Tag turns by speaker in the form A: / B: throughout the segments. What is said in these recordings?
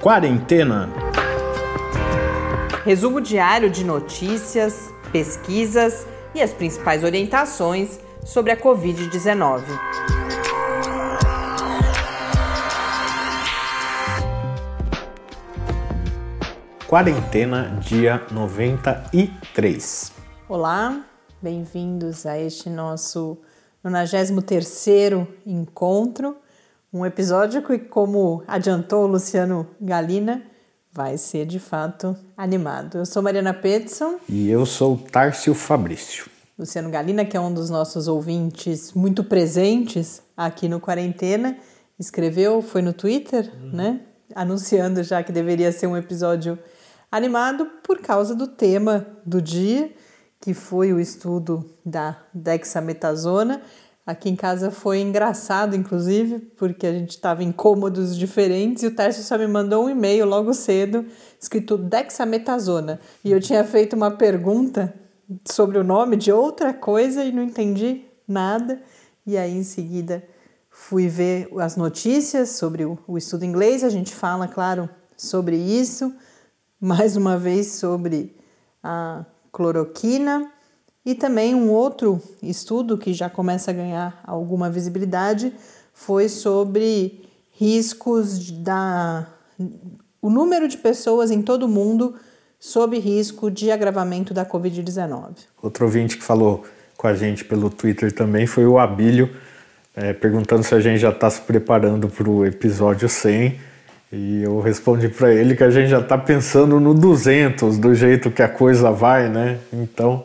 A: Quarentena.
B: Resumo diário de notícias, pesquisas e as principais orientações sobre a Covid-19.
A: Quarentena, dia 93.
B: Olá, bem-vindos a este nosso 93º encontro. Um episódio que, como adiantou o Luciano Galina, vai ser de fato animado. Eu sou Mariana Peterson.
A: E eu sou Tárcio Fabrício.
B: Luciano Galina, que é um dos nossos ouvintes muito presentes aqui no Quarentena, escreveu, foi no Twitter, uhum. né? Anunciando já que deveria ser um episódio animado por causa do tema do dia, que foi o estudo da dexametasona. Aqui em casa foi engraçado, inclusive, porque a gente estava em cômodos diferentes e o Tércio só me mandou um e-mail logo cedo, escrito dexametasona. E eu tinha feito uma pergunta sobre o nome de outra coisa e não entendi nada. E aí, em seguida, fui ver as notícias sobre o, estudo inglês. A gente fala, claro, sobre isso mais uma vez sobre a cloroquina e também um outro estudo que já começa a ganhar alguma visibilidade foi sobre riscos da o número de pessoas em todo o mundo sob risco de agravamento da Covid-19.
A: Outro ouvinte que falou com a gente pelo Twitter também foi o Abílio, é, perguntando se a gente já está se preparando para o episódio 100 e eu respondi para ele que a gente já está pensando no 200, do jeito que a coisa vai, né? Então,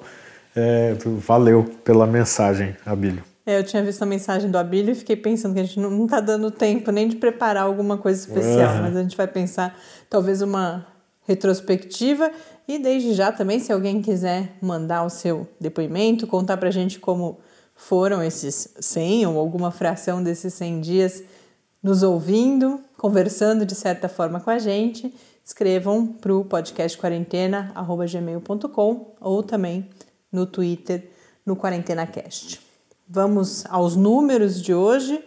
A: é, valeu pela mensagem, Abílio.
B: É, eu tinha visto a mensagem do Abílio e fiquei pensando que a gente não está dando tempo nem de preparar alguma coisa especial, uhum. mas a gente vai pensar talvez uma retrospectiva e desde já também, se alguém quiser mandar o seu depoimento, contar para a gente como foram esses 100 ou alguma fração desses 100 dias nos ouvindo, conversando de certa forma com a gente, escrevam para o podcast quarentena.gmail.com ou também no Twitter, no QuarentenaCast. Vamos aos números de hoje.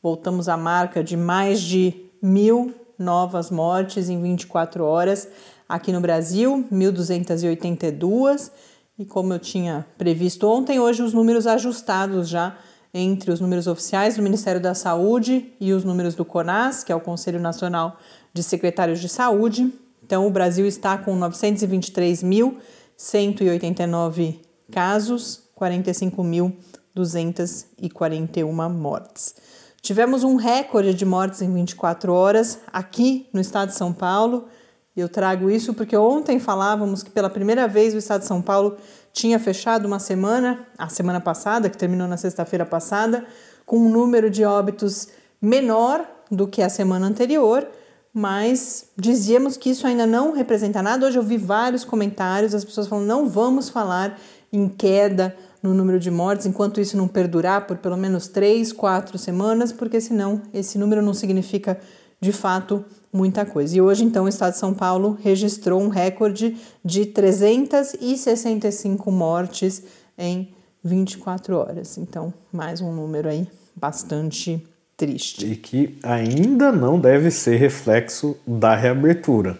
B: Voltamos à marca de mais de mil novas mortes em 24 horas aqui no Brasil, 1.282. E como eu tinha previsto ontem, hoje os números ajustados já entre os números oficiais do Ministério da Saúde e os números do CONAS, que é o Conselho Nacional de Secretários de Saúde. Então, o Brasil está com 923.189 casos, 45.241 mortes. Tivemos um recorde de mortes em 24 horas aqui no estado de São Paulo. Eu trago isso porque ontem falávamos que pela primeira vez o estado de São Paulo tinha fechado uma semana, a semana passada, que terminou na sexta-feira passada, com um número de óbitos menor do que a semana anterior, mas dizíamos que isso ainda não representa nada. Hoje eu vi vários comentários, as pessoas falando: não vamos falar em queda no número de mortes enquanto isso não perdurar por pelo menos três, quatro semanas, porque senão esse número não significa de fato muita coisa. E hoje, então, o estado de São Paulo registrou um recorde de 365 mortes em 24 horas. Então, mais um número aí bastante triste.
A: E que ainda não deve ser reflexo da reabertura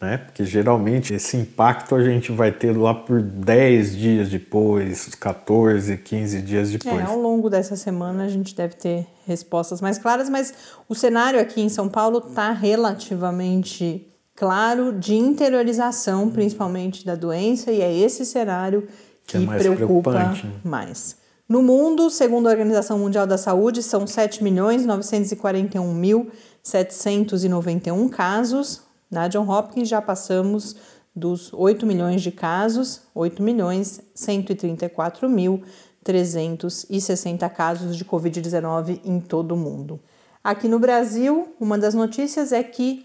A: né? Porque geralmente esse impacto a gente vai ter lá por 10 dias depois, 14, 15 dias depois.
B: É, ao longo dessa semana a gente deve ter respostas mais claras, mas o cenário aqui em São Paulo está relativamente claro de interiorização, principalmente da doença, e é esse cenário que, que é mais preocupa né? mais. No mundo, segundo a Organização Mundial da Saúde, são 7 milhões 941 mil 791 casos, na John Hopkins já passamos dos 8 milhões de casos, 8 milhões 134 mil 360 casos de Covid-19 em todo o mundo. Aqui no Brasil, uma das notícias é que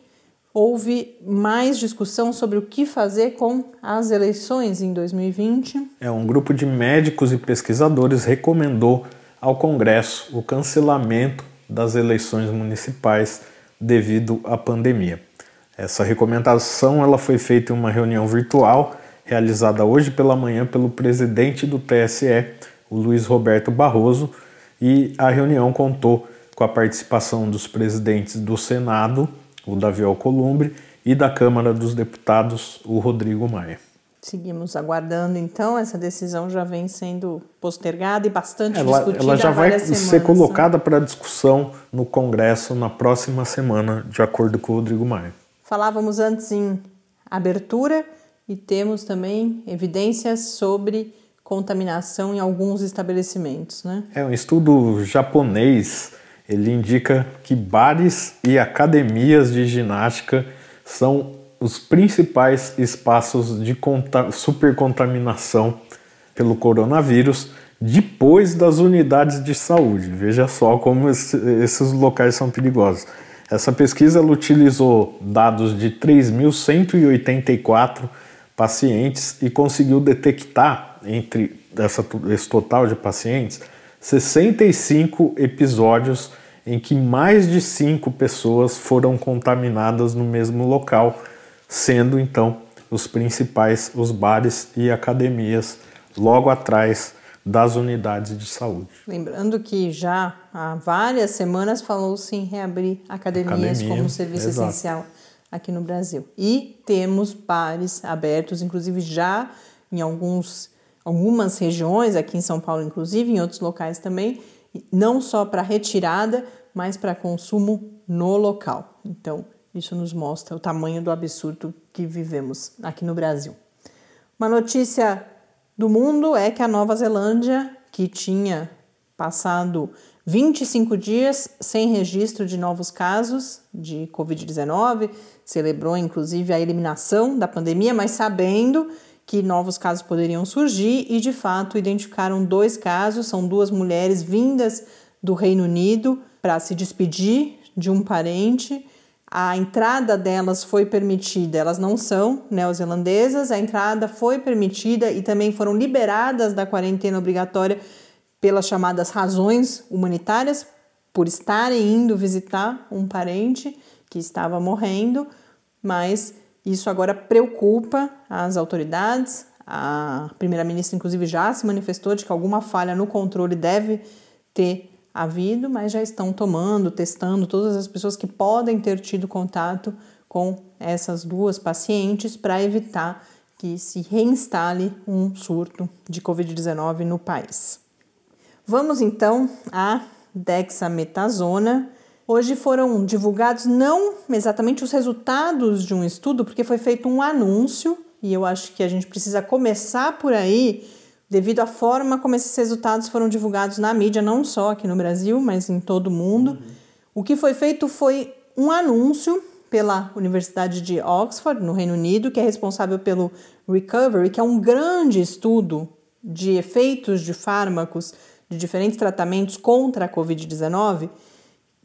B: houve mais discussão sobre o que fazer com as eleições em 2020.
A: É um grupo de médicos e pesquisadores recomendou ao Congresso o cancelamento das eleições municipais devido à pandemia. Essa recomendação ela foi feita em uma reunião virtual realizada hoje pela manhã pelo presidente do TSE, o Luiz Roberto Barroso, e a reunião contou com a participação dos presidentes do Senado, o Davi Alcolumbre, e da Câmara dos Deputados, o Rodrigo Maia.
B: Seguimos aguardando, então, essa decisão já vem sendo postergada e bastante
A: ela,
B: discutida.
A: Ela já vai
B: semanas,
A: ser colocada né? para discussão no Congresso na próxima semana, de acordo com o Rodrigo Maia.
B: Falávamos antes em abertura e temos também evidências sobre contaminação em alguns estabelecimentos, né?
A: É um estudo japonês, ele indica que bares e academias de ginástica são os principais espaços de supercontaminação pelo coronavírus depois das unidades de saúde. Veja só como esse, esses locais são perigosos. Essa pesquisa utilizou dados de 3.184 pacientes e conseguiu detectar entre essa, esse total de pacientes 65 episódios em que mais de cinco pessoas foram contaminadas no mesmo local, sendo então os principais os bares e academias logo atrás das unidades de saúde.
B: Lembrando que já há várias semanas falou-se em reabrir academias Academia, como serviço exato. essencial aqui no Brasil. E temos bares abertos, inclusive já em alguns, algumas regiões, aqui em São Paulo, inclusive, em outros locais também, não só para retirada, mas para consumo no local. Então, isso nos mostra o tamanho do absurdo que vivemos aqui no Brasil. Uma notícia do mundo é que a Nova Zelândia, que tinha passado 25 dias sem registro de novos casos de Covid-19, celebrou inclusive a eliminação da pandemia, mas sabendo que novos casos poderiam surgir e de fato identificaram dois casos, são duas mulheres vindas do Reino Unido para se despedir de um parente. A entrada delas foi permitida, elas não são neozelandesas, a entrada foi permitida e também foram liberadas da quarentena obrigatória pelas chamadas razões humanitárias, por estarem indo visitar um parente que estava morrendo, mas isso agora preocupa as autoridades. A primeira-ministra, inclusive, já se manifestou de que alguma falha no controle deve ter havido, mas já estão tomando, testando todas as pessoas que podem ter tido contato com essas duas pacientes para evitar que se reinstale um surto de Covid-19 no país. Vamos então à dexametasona, Hoje foram divulgados não exatamente os resultados de um estudo, porque foi feito um anúncio, e eu acho que a gente precisa começar por aí, devido à forma como esses resultados foram divulgados na mídia, não só aqui no Brasil, mas em todo o mundo. Uhum. O que foi feito foi um anúncio pela Universidade de Oxford, no Reino Unido, que é responsável pelo Recovery, que é um grande estudo de efeitos de fármacos de diferentes tratamentos contra a Covid-19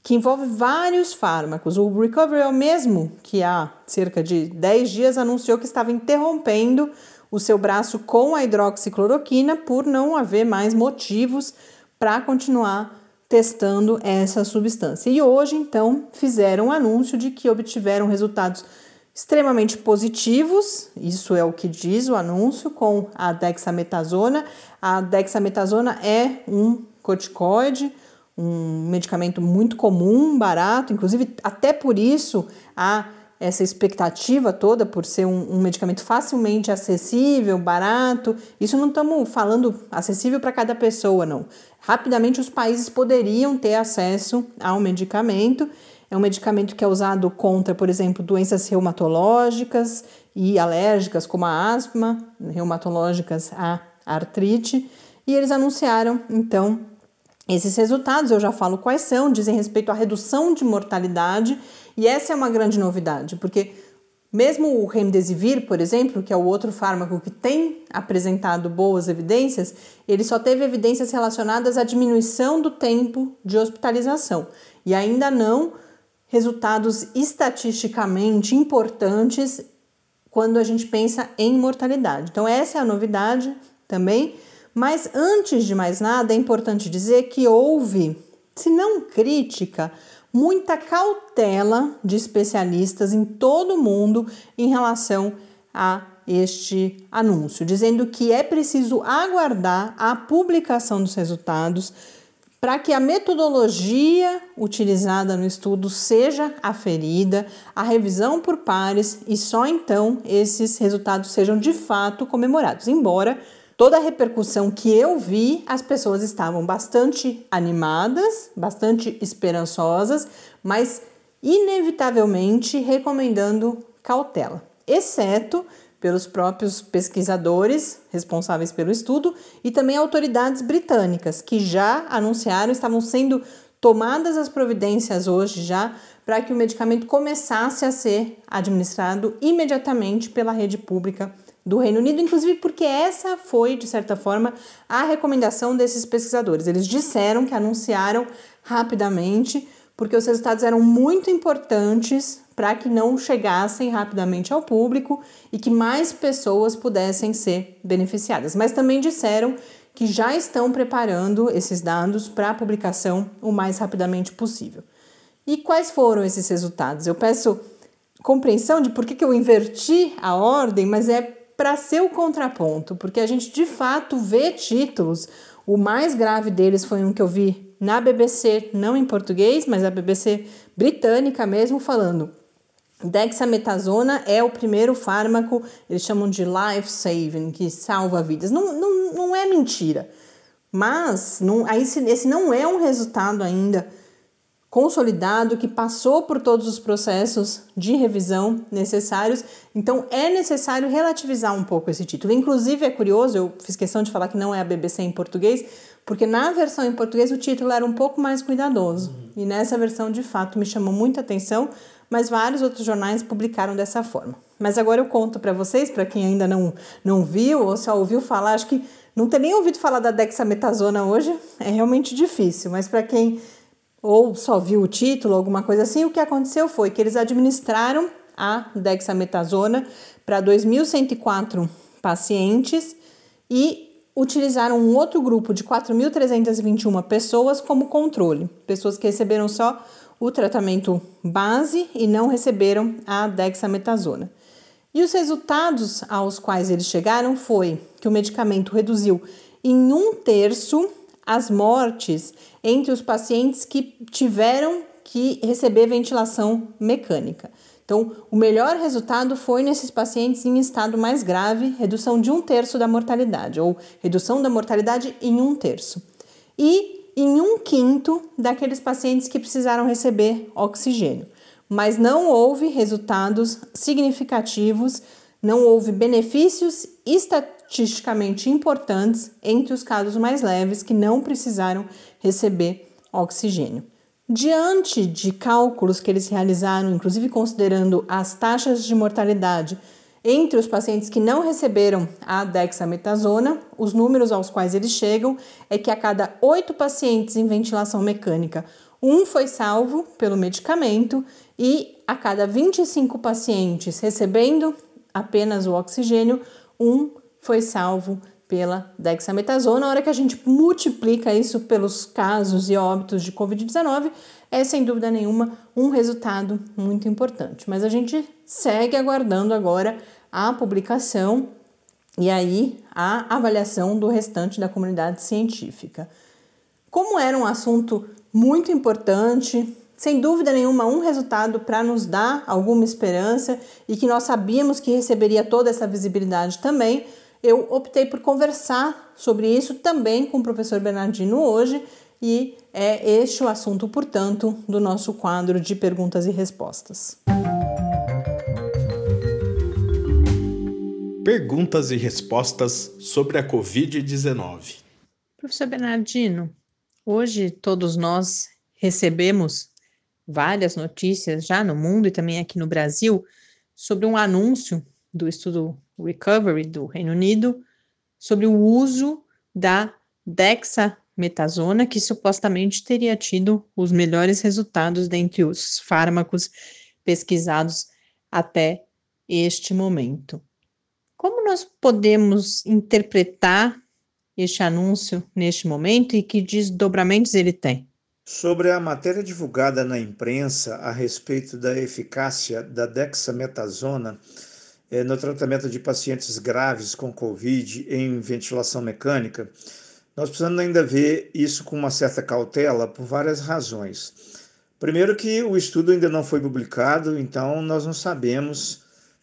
B: que envolve vários fármacos. O Recovery é o mesmo que há cerca de 10 dias anunciou que estava interrompendo o seu braço com a hidroxicloroquina por não haver mais motivos para continuar testando essa substância. E hoje, então, fizeram um anúncio de que obtiveram resultados extremamente positivos, isso é o que diz o anúncio, com a dexametasona. A dexametasona é um corticoide, um medicamento muito comum, barato, inclusive até por isso há essa expectativa toda por ser um, um medicamento facilmente acessível, barato. Isso não estamos falando acessível para cada pessoa, não. Rapidamente os países poderiam ter acesso ao medicamento. É um medicamento que é usado contra, por exemplo, doenças reumatológicas e alérgicas, como a asma, reumatológicas a artrite. E eles anunciaram, então, esses resultados eu já falo quais são, dizem respeito à redução de mortalidade, e essa é uma grande novidade, porque mesmo o remdesivir, por exemplo, que é o outro fármaco que tem apresentado boas evidências, ele só teve evidências relacionadas à diminuição do tempo de hospitalização e ainda não resultados estatisticamente importantes quando a gente pensa em mortalidade. Então essa é a novidade também. Mas antes de mais nada, é importante dizer que houve, se não crítica, muita cautela de especialistas em todo o mundo em relação a este anúncio, dizendo que é preciso aguardar a publicação dos resultados para que a metodologia utilizada no estudo seja aferida, a revisão por pares e só então esses resultados sejam de fato comemorados. Embora toda a repercussão que eu vi, as pessoas estavam bastante animadas, bastante esperançosas, mas inevitavelmente recomendando cautela, exceto pelos próprios pesquisadores responsáveis pelo estudo e também autoridades britânicas que já anunciaram, estavam sendo tomadas as providências hoje já para que o medicamento começasse a ser administrado imediatamente pela rede pública do Reino Unido, inclusive porque essa foi, de certa forma, a recomendação desses pesquisadores. Eles disseram que anunciaram rapidamente, porque os resultados eram muito importantes para que não chegassem rapidamente ao público e que mais pessoas pudessem ser beneficiadas. Mas também disseram que já estão preparando esses dados para publicação o mais rapidamente possível. E quais foram esses resultados? Eu peço compreensão de por que, que eu inverti a ordem, mas é para ser o contraponto, porque a gente de fato vê títulos. O mais grave deles foi um que eu vi na BBC, não em português, mas a BBC britânica mesmo, falando Dexametasona é o primeiro fármaco, eles chamam de life saving, que salva vidas. Não, não, não é mentira. Mas não, aí esse não é um resultado ainda consolidado que passou por todos os processos de revisão necessários. Então é necessário relativizar um pouco esse título. Inclusive é curioso, eu fiz questão de falar que não é a BBC em português, porque na versão em português o título era um pouco mais cuidadoso. E nessa versão de fato me chamou muita atenção mas vários outros jornais publicaram dessa forma. Mas agora eu conto para vocês, para quem ainda não, não viu ou só ouviu falar, acho que não ter nem ouvido falar da dexametasona hoje é realmente difícil, mas para quem ou só viu o título, alguma coisa assim, o que aconteceu foi que eles administraram a dexametasona para 2.104 pacientes e utilizaram um outro grupo de 4.321 pessoas como controle, pessoas que receberam só o tratamento base e não receberam a dexametasona. E os resultados aos quais eles chegaram foi que o medicamento reduziu em um terço as mortes entre os pacientes que tiveram que receber ventilação mecânica. Então, o melhor resultado foi nesses pacientes em estado mais grave, redução de um terço da mortalidade, ou redução da mortalidade em um terço. E em um quinto daqueles pacientes que precisaram receber oxigênio. Mas não houve resultados significativos, não houve benefícios estatisticamente importantes entre os casos mais leves que não precisaram receber oxigênio. Diante de cálculos que eles realizaram, inclusive considerando as taxas de mortalidade entre os pacientes que não receberam a dexametasona, os números aos quais eles chegam é que a cada oito pacientes em ventilação mecânica, um foi salvo pelo medicamento e a cada 25 pacientes recebendo apenas o oxigênio, um foi salvo pela dexametasona. Na hora que a gente multiplica isso pelos casos e óbitos de Covid-19, é sem dúvida nenhuma um resultado muito importante. Mas a gente segue aguardando agora a publicação e aí a avaliação do restante da comunidade científica. Como era um assunto muito importante, sem dúvida nenhuma, um resultado para nos dar alguma esperança e que nós sabíamos que receberia toda essa visibilidade também, eu optei por conversar sobre isso também com o professor Bernardino hoje e é este o assunto, portanto, do nosso quadro de perguntas e respostas.
A: Perguntas e respostas sobre a Covid-19.
B: Professor Bernardino, hoje todos nós recebemos várias notícias já no mundo e também aqui no Brasil sobre um anúncio do estudo Recovery do Reino Unido sobre o uso da Dexa metasona, que supostamente teria tido os melhores resultados dentre os fármacos pesquisados até este momento. Como nós podemos interpretar este anúncio neste momento e que desdobramentos ele tem?
C: Sobre a matéria divulgada na imprensa a respeito da eficácia da dexametasona no tratamento de pacientes graves com Covid em ventilação mecânica, Nós precisamos ainda ver isso com uma certa cautela por várias razões. Primeiro que o estudo ainda não foi publicado, então nós não sabemos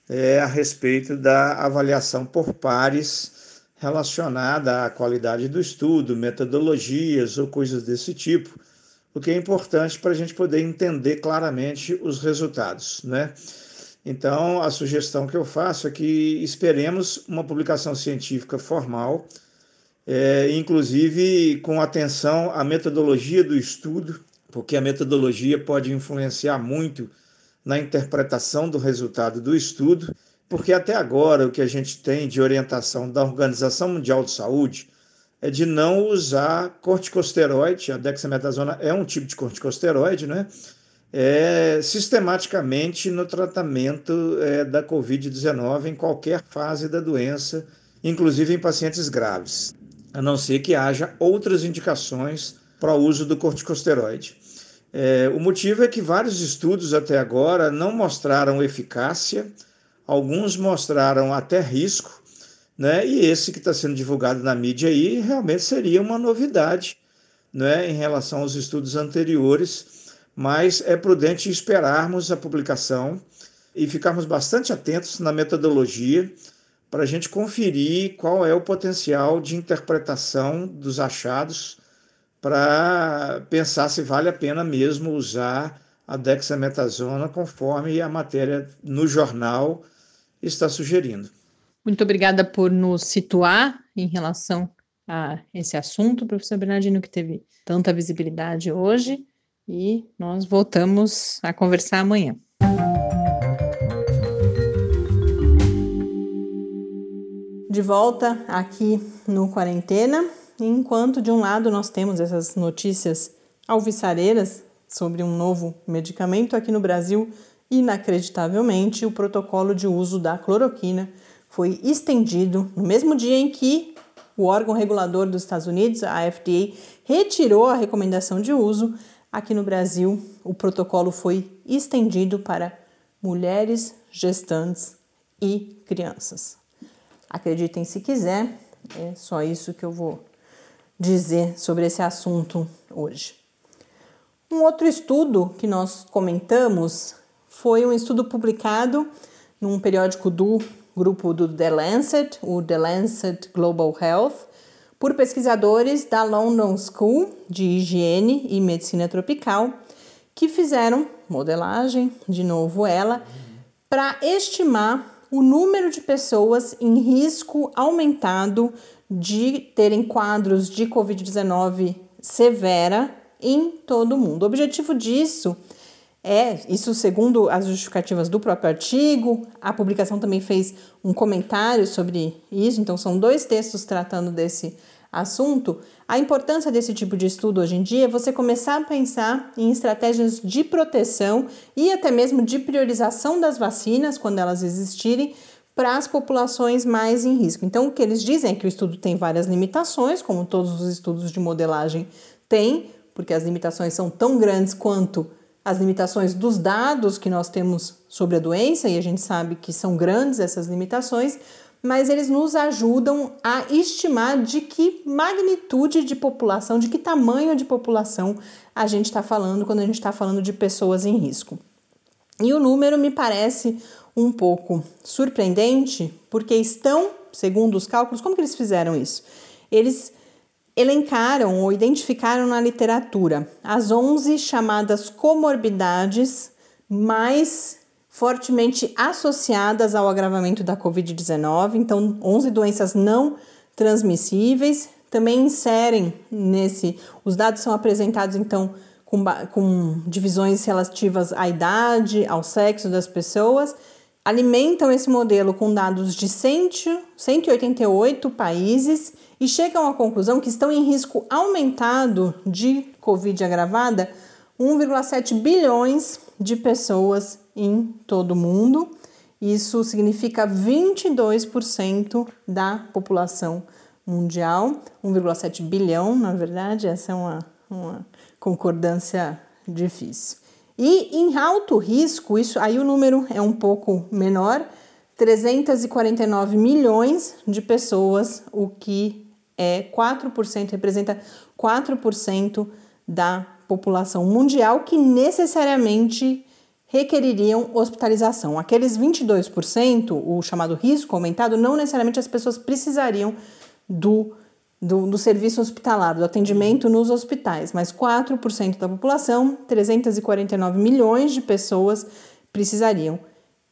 C: é, a respeito da avaliação por pares relacionada à qualidade do estudo, metodologias ou coisas desse tipo, o que é importante para a gente poder entender claramente os resultados, né? Então, a sugestão que eu faço é que esperemos uma publicação científica formal, é, inclusive com atenção à metodologia do estudo, porque a metodologia pode influenciar muito na interpretação do resultado do estudo, porque até agora o que a gente tem de orientação da Organização Mundial de Saúde é de não usar corticosteroide, a dexametasona é um tipo de corticosteroide, né? É, sistematicamente no tratamento é, da Covid-19 em qualquer fase da doença, inclusive em pacientes graves, a não ser que haja outras indicações para o uso do corticosteroide. É, o motivo é que vários estudos até agora não mostraram eficácia, alguns mostraram até risco, né? E esse que está sendo divulgado na mídia aí realmente seria uma novidade, né? Em relação aos estudos anteriores, mas é prudente esperarmos a publicação e ficarmos bastante atentos na metodologia para a gente conferir qual é o potencial de interpretação dos achados para pensar se vale a pena mesmo usar a dexametasona conforme a matéria no jornal está sugerindo.
B: Muito obrigada por nos situar em relação a esse assunto, professor Bernardino, que teve tanta visibilidade hoje, e nós voltamos a conversar amanhã. De volta aqui no Quarentena, enquanto de um lado nós temos essas notícias alvissareiras sobre um novo medicamento aqui no Brasil, inacreditavelmente o protocolo de uso da cloroquina foi estendido no mesmo dia em que o órgão regulador dos Estados Unidos, a FDA, retirou a recomendação de uso. Aqui no Brasil, o protocolo foi estendido para mulheres gestantes e crianças. Acreditem se quiser, é só isso que eu vou dizer sobre esse assunto hoje. Um outro estudo que nós comentamos foi um estudo publicado num periódico do grupo do The Lancet, o The Lancet Global Health, por pesquisadores da London School de Higiene e Medicina Tropical, que fizeram modelagem, de novo ela, para estimar o número de pessoas em risco aumentado de terem quadros de Covid-19 severa em todo o mundo. O objetivo disso isso segundo as justificativas do próprio artigo, a publicação também fez um comentário sobre isso, então são dois textos tratando desse assunto. A importância desse tipo de estudo hoje em dia é você começar a pensar em estratégias de proteção e até mesmo de priorização das vacinas, quando elas existirem, para as populações mais em risco. Então, o que eles dizem é que o estudo tem várias limitações, como todos os estudos de modelagem têm, porque as limitações são tão grandes quanto as limitações dos dados que nós temos sobre a doença, e a gente sabe que são grandes essas limitações, mas eles nos ajudam a estimar de que magnitude de população, de que tamanho de população a gente está falando quando a gente está falando de pessoas em risco. E o número me parece um pouco surpreendente, porque estão, segundo os cálculos, como que eles fizeram isso? Eles elencaram ou identificaram na literatura as 11 chamadas comorbidades mais fortemente associadas ao agravamento da Covid-19, então 11 doenças não transmissíveis. Também inserem nesse, os dados são apresentados então com, com divisões relativas à idade, ao sexo das pessoas alimentam esse modelo com dados de 100, 188 países e chegam à conclusão que estão em risco aumentado de Covid agravada 1,7 bilhões de pessoas em todo o mundo. Isso significa 22% da população mundial, 1,7 bilhão, na verdade, essa é uma, uma concordância difícil. E em alto risco, isso aí o número é um pouco menor, 349 milhões de pessoas, o que é 4%, representa 4% da população mundial que necessariamente requereriam hospitalização. Aqueles 22%, o chamado risco aumentado, não necessariamente as pessoas precisariam do, do, do serviço hospitalar, do atendimento nos hospitais, mas 4% da população, 349 milhões de pessoas precisariam.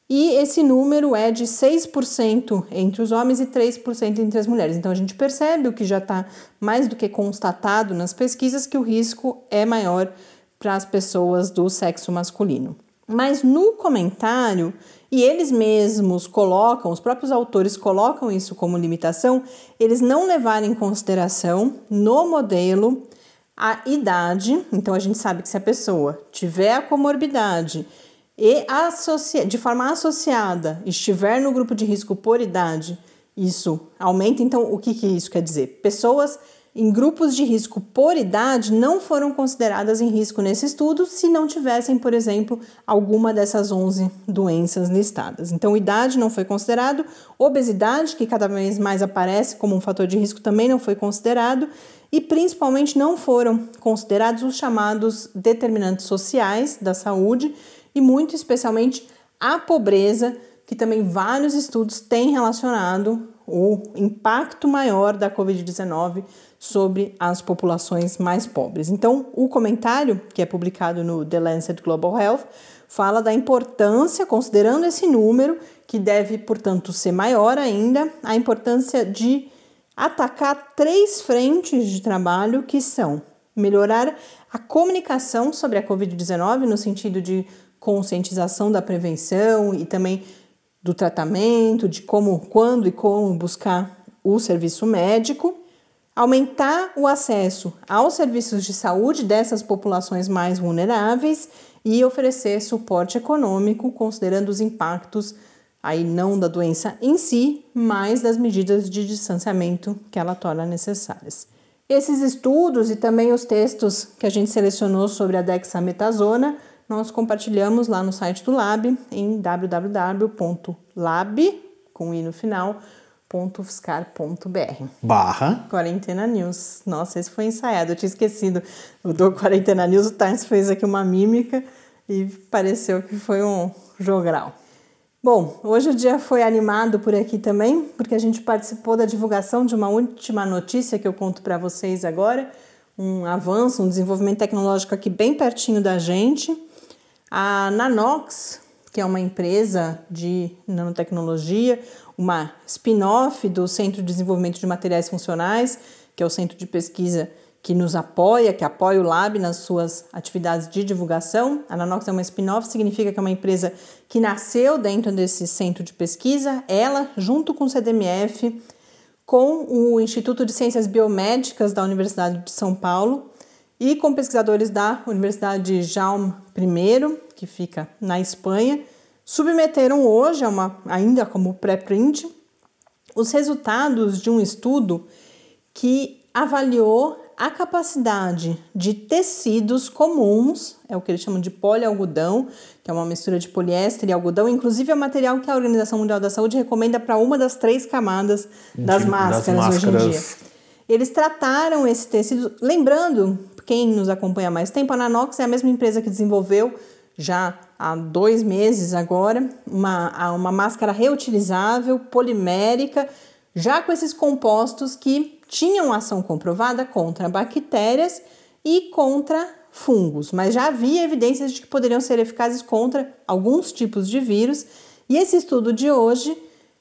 B: E esse número é de 6% entre os homens e 3% entre as mulheres. Então a gente percebe o que já está mais do que constatado nas pesquisas que o risco é maior para as pessoas do sexo masculino. Mas no comentário, e eles mesmos colocam, os próprios autores colocam isso como limitação, eles não levaram em consideração no modelo a idade. Então a gente sabe que se a pessoa tiver a comorbidade e de forma associada estiver no grupo de risco por idade, isso aumenta. Então, o que, que isso quer dizer? Pessoas em grupos de risco por idade não foram consideradas em risco nesse estudo se não tivessem, por exemplo, alguma dessas 11 doenças listadas. Então, idade não foi considerado, obesidade, que cada vez mais aparece como um fator de risco, também não foi considerado, e principalmente não foram considerados os chamados determinantes sociais da saúde e muito especialmente a pobreza, que também vários estudos têm relacionado o impacto maior da Covid-19 sobre as populações mais pobres. Então, o comentário, que é publicado no The Lancet Global Health, fala da importância, considerando esse número, que deve, portanto, ser maior ainda, a importância de atacar três frentes de trabalho que são melhorar a comunicação sobre a Covid-19, no sentido de conscientização da prevenção e também do tratamento, de como, quando e como buscar o serviço médico aumentar o acesso aos serviços de saúde dessas populações mais vulneráveis e oferecer suporte econômico, considerando os impactos aí não da doença em si, mas das medidas de distanciamento que ela torna necessárias. Esses estudos e também os textos que a gente selecionou sobre a dexametasona, nós compartilhamos lá no site do Lab em www.lab com i no final www.fiscar.br.
A: Barra.
B: Quarentena News. Nossa, esse foi ensaiado, eu tinha esquecido. O do Quarentena News, o Times fez aqui uma mímica e pareceu que foi um jogral. Bom, hoje o dia foi animado por aqui também, porque a gente participou da divulgação de uma última notícia que eu conto para vocês agora, um avanço, um desenvolvimento tecnológico aqui bem pertinho da gente. A Nanox, que é uma empresa de nanotecnologia, uma spin-off do Centro de Desenvolvimento de Materiais Funcionais, que é o centro de pesquisa que nos apoia, que apoia o Lab nas suas atividades de divulgação. A Nanox é uma spin-off, significa que é uma empresa que nasceu dentro desse centro de pesquisa, ela, junto com o CDMF, com o Instituto de Ciências Biomédicas da Universidade de São Paulo e com pesquisadores da Universidade Jaume I, que fica na Espanha, submeteram hoje, uma, ainda como pré-print, os resultados de um estudo que avaliou a capacidade de tecidos comuns, é o que eles chamam de polialgodão, que é uma mistura de poliéster e algodão, inclusive é o material que a Organização Mundial da Saúde recomenda para uma das três camadas das, de, máscaras, das máscaras hoje em dia. Eles trataram esse tecido, lembrando, quem nos acompanha há mais tempo, a Nanox é a mesma empresa que desenvolveu já há dois meses agora, uma, uma máscara reutilizável, polimérica, já com esses compostos que tinham ação comprovada contra bactérias e contra fungos, mas já havia evidências de que poderiam ser eficazes contra alguns tipos de vírus. E esse estudo de hoje,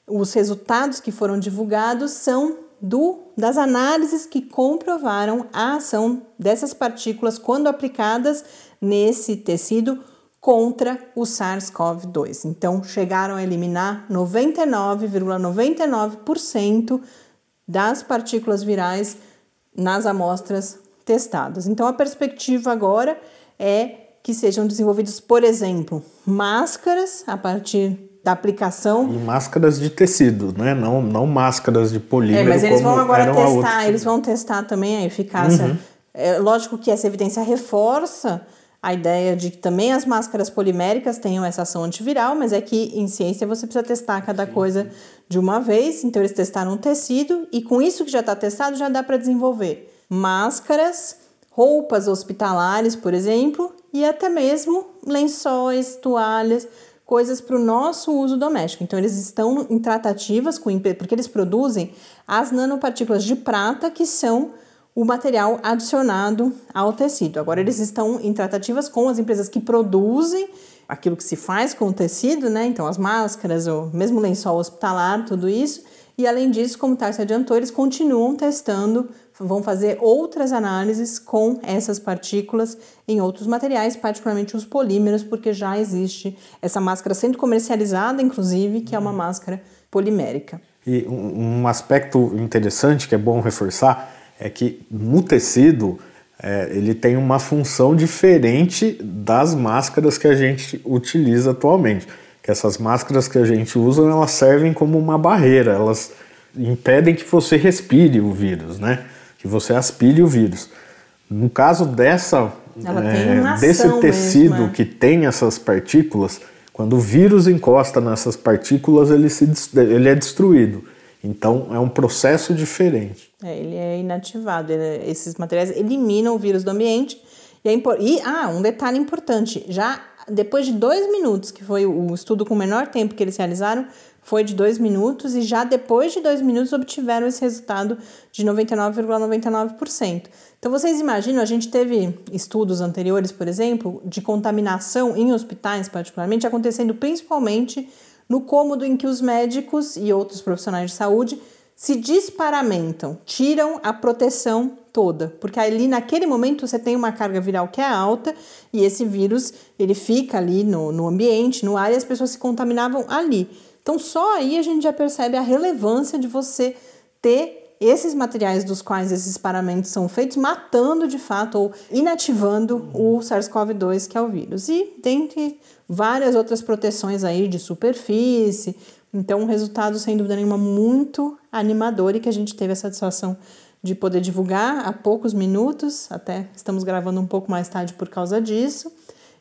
B: os resultados que foram divulgados são do, das análises que comprovaram a ação dessas partículas quando aplicadas nesse tecido contra o SARS-CoV-2. Então, chegaram a eliminar 99,99% ,99 das partículas virais nas amostras testadas. Então, a perspectiva agora é que sejam desenvolvidos, por exemplo, máscaras a partir da aplicação.
A: E máscaras de tecido, né? Não, não máscaras de polímero.
B: É, mas eles vão agora testar, eles vão testar também a eficácia. Uhum. É lógico que essa evidência reforça a ideia de que também as máscaras poliméricas tenham essa ação antiviral, mas é que em ciência você precisa testar cada coisa de uma vez. Então eles testaram um tecido e com isso que já está testado já dá para desenvolver máscaras, roupas hospitalares, por exemplo, e até mesmo lençóis, toalhas, coisas para o nosso uso doméstico. Então eles estão em tratativas com porque eles produzem as nanopartículas de prata que são o material adicionado ao tecido. Agora eles estão em tratativas com as empresas que produzem aquilo que se faz com o tecido, né? Então as máscaras, o mesmo lençol hospitalar, tudo isso. E além disso, como Tarso adiantou, eles continuam testando, vão fazer outras análises com essas partículas em outros materiais, particularmente os polímeros, porque já existe essa máscara sendo comercializada, inclusive, que é uma máscara polimérica.
A: E um, um aspecto interessante que é bom reforçar é que no tecido é, ele tem uma função diferente das máscaras que a gente utiliza atualmente. Que essas máscaras que a gente usa, elas servem como uma barreira, elas impedem que você respire o vírus, né? Que você aspire o vírus. No caso dessa é, desse tecido mesmo, é. que tem essas partículas, quando o vírus encosta nessas partículas, ele, se, ele é destruído. Então é um processo diferente.
B: É, ele é inativado. Ele, esses materiais eliminam o vírus do ambiente. E, é e ah, um detalhe importante: já depois de dois minutos, que foi o estudo com o menor tempo que eles realizaram, foi de dois minutos, e já depois de dois minutos obtiveram esse resultado de 99,99%. ,99%. Então vocês imaginam, a gente teve estudos anteriores, por exemplo, de contaminação em hospitais, particularmente, acontecendo principalmente no cômodo em que os médicos e outros profissionais de saúde se disparamentam, tiram a proteção toda, porque ali naquele momento você tem uma carga viral que é alta e esse vírus ele fica ali no, no ambiente, no ar e as pessoas se contaminavam ali. Então só aí a gente já percebe a relevância de você ter esses materiais dos quais esses paramentos são feitos, matando de fato ou inativando o SARS-CoV-2, que é o vírus. E dentre várias outras proteções aí de superfície. Então, um resultado, sem dúvida nenhuma, muito animador e que a gente teve a satisfação de poder divulgar há poucos minutos, até estamos gravando um pouco mais tarde por causa disso.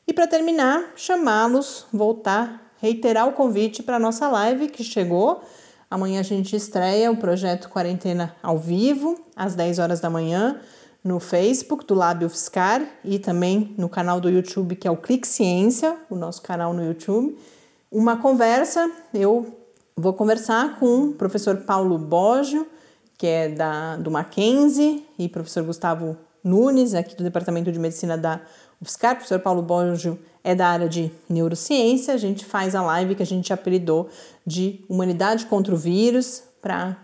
B: E para terminar, chamá-los, voltar, reiterar o convite para a nossa live que chegou. Amanhã a gente estreia o projeto Quarentena ao vivo, às 10 horas da manhã no Facebook do Lábio Fiscar e também no canal do YouTube que é o Clique Ciência, o nosso canal no YouTube. Uma conversa, eu vou conversar com o professor Paulo Boggio, que é da, do Mackenzie, e professor Gustavo Nunes, aqui do Departamento de Medicina da UFSCar. O professor Paulo Boggio é da área de neurociência. A gente faz a live que a gente apelidou de Humanidade contra o Vírus, para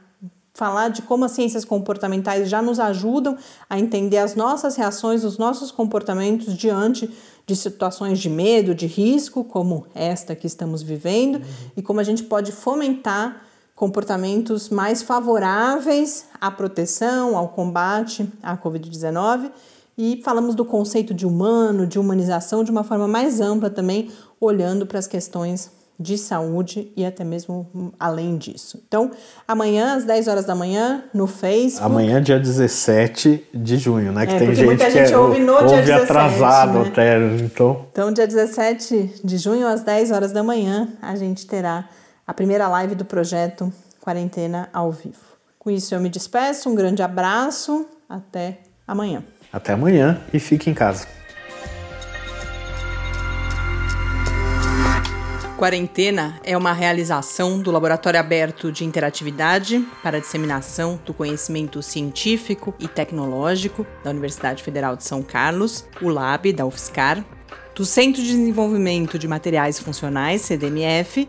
B: falar de como as ciências comportamentais já nos ajudam a entender as nossas reações, os nossos comportamentos diante de situações de medo, de risco, como esta que estamos vivendo, uhum. e como a gente pode fomentar comportamentos mais favoráveis à proteção, ao combate à Covid-19. E falamos do conceito de humano, de humanização de uma forma mais ampla também, olhando para as questões de saúde e até mesmo além disso. Então, amanhã às 10 horas da manhã no Facebook.
A: Amanhã dia 17 de junho, né?
B: Que é, tem gente muita que gente é, ouve no ouve dia 17,
A: atrasado né? até, então.
B: Então, dia 17 de junho às 10 horas da manhã, a gente terá a primeira live do projeto Quarentena ao vivo. Com isso eu me despeço, um grande abraço, até amanhã.
A: Até amanhã e fique em casa.
B: Quarentena é uma realização do Laboratório Aberto de Interatividade para a Disseminação do Conhecimento Científico e Tecnológico da Universidade Federal de São Carlos, o LAB da UFSCar, do Centro de Desenvolvimento de Materiais Funcionais, CDMF,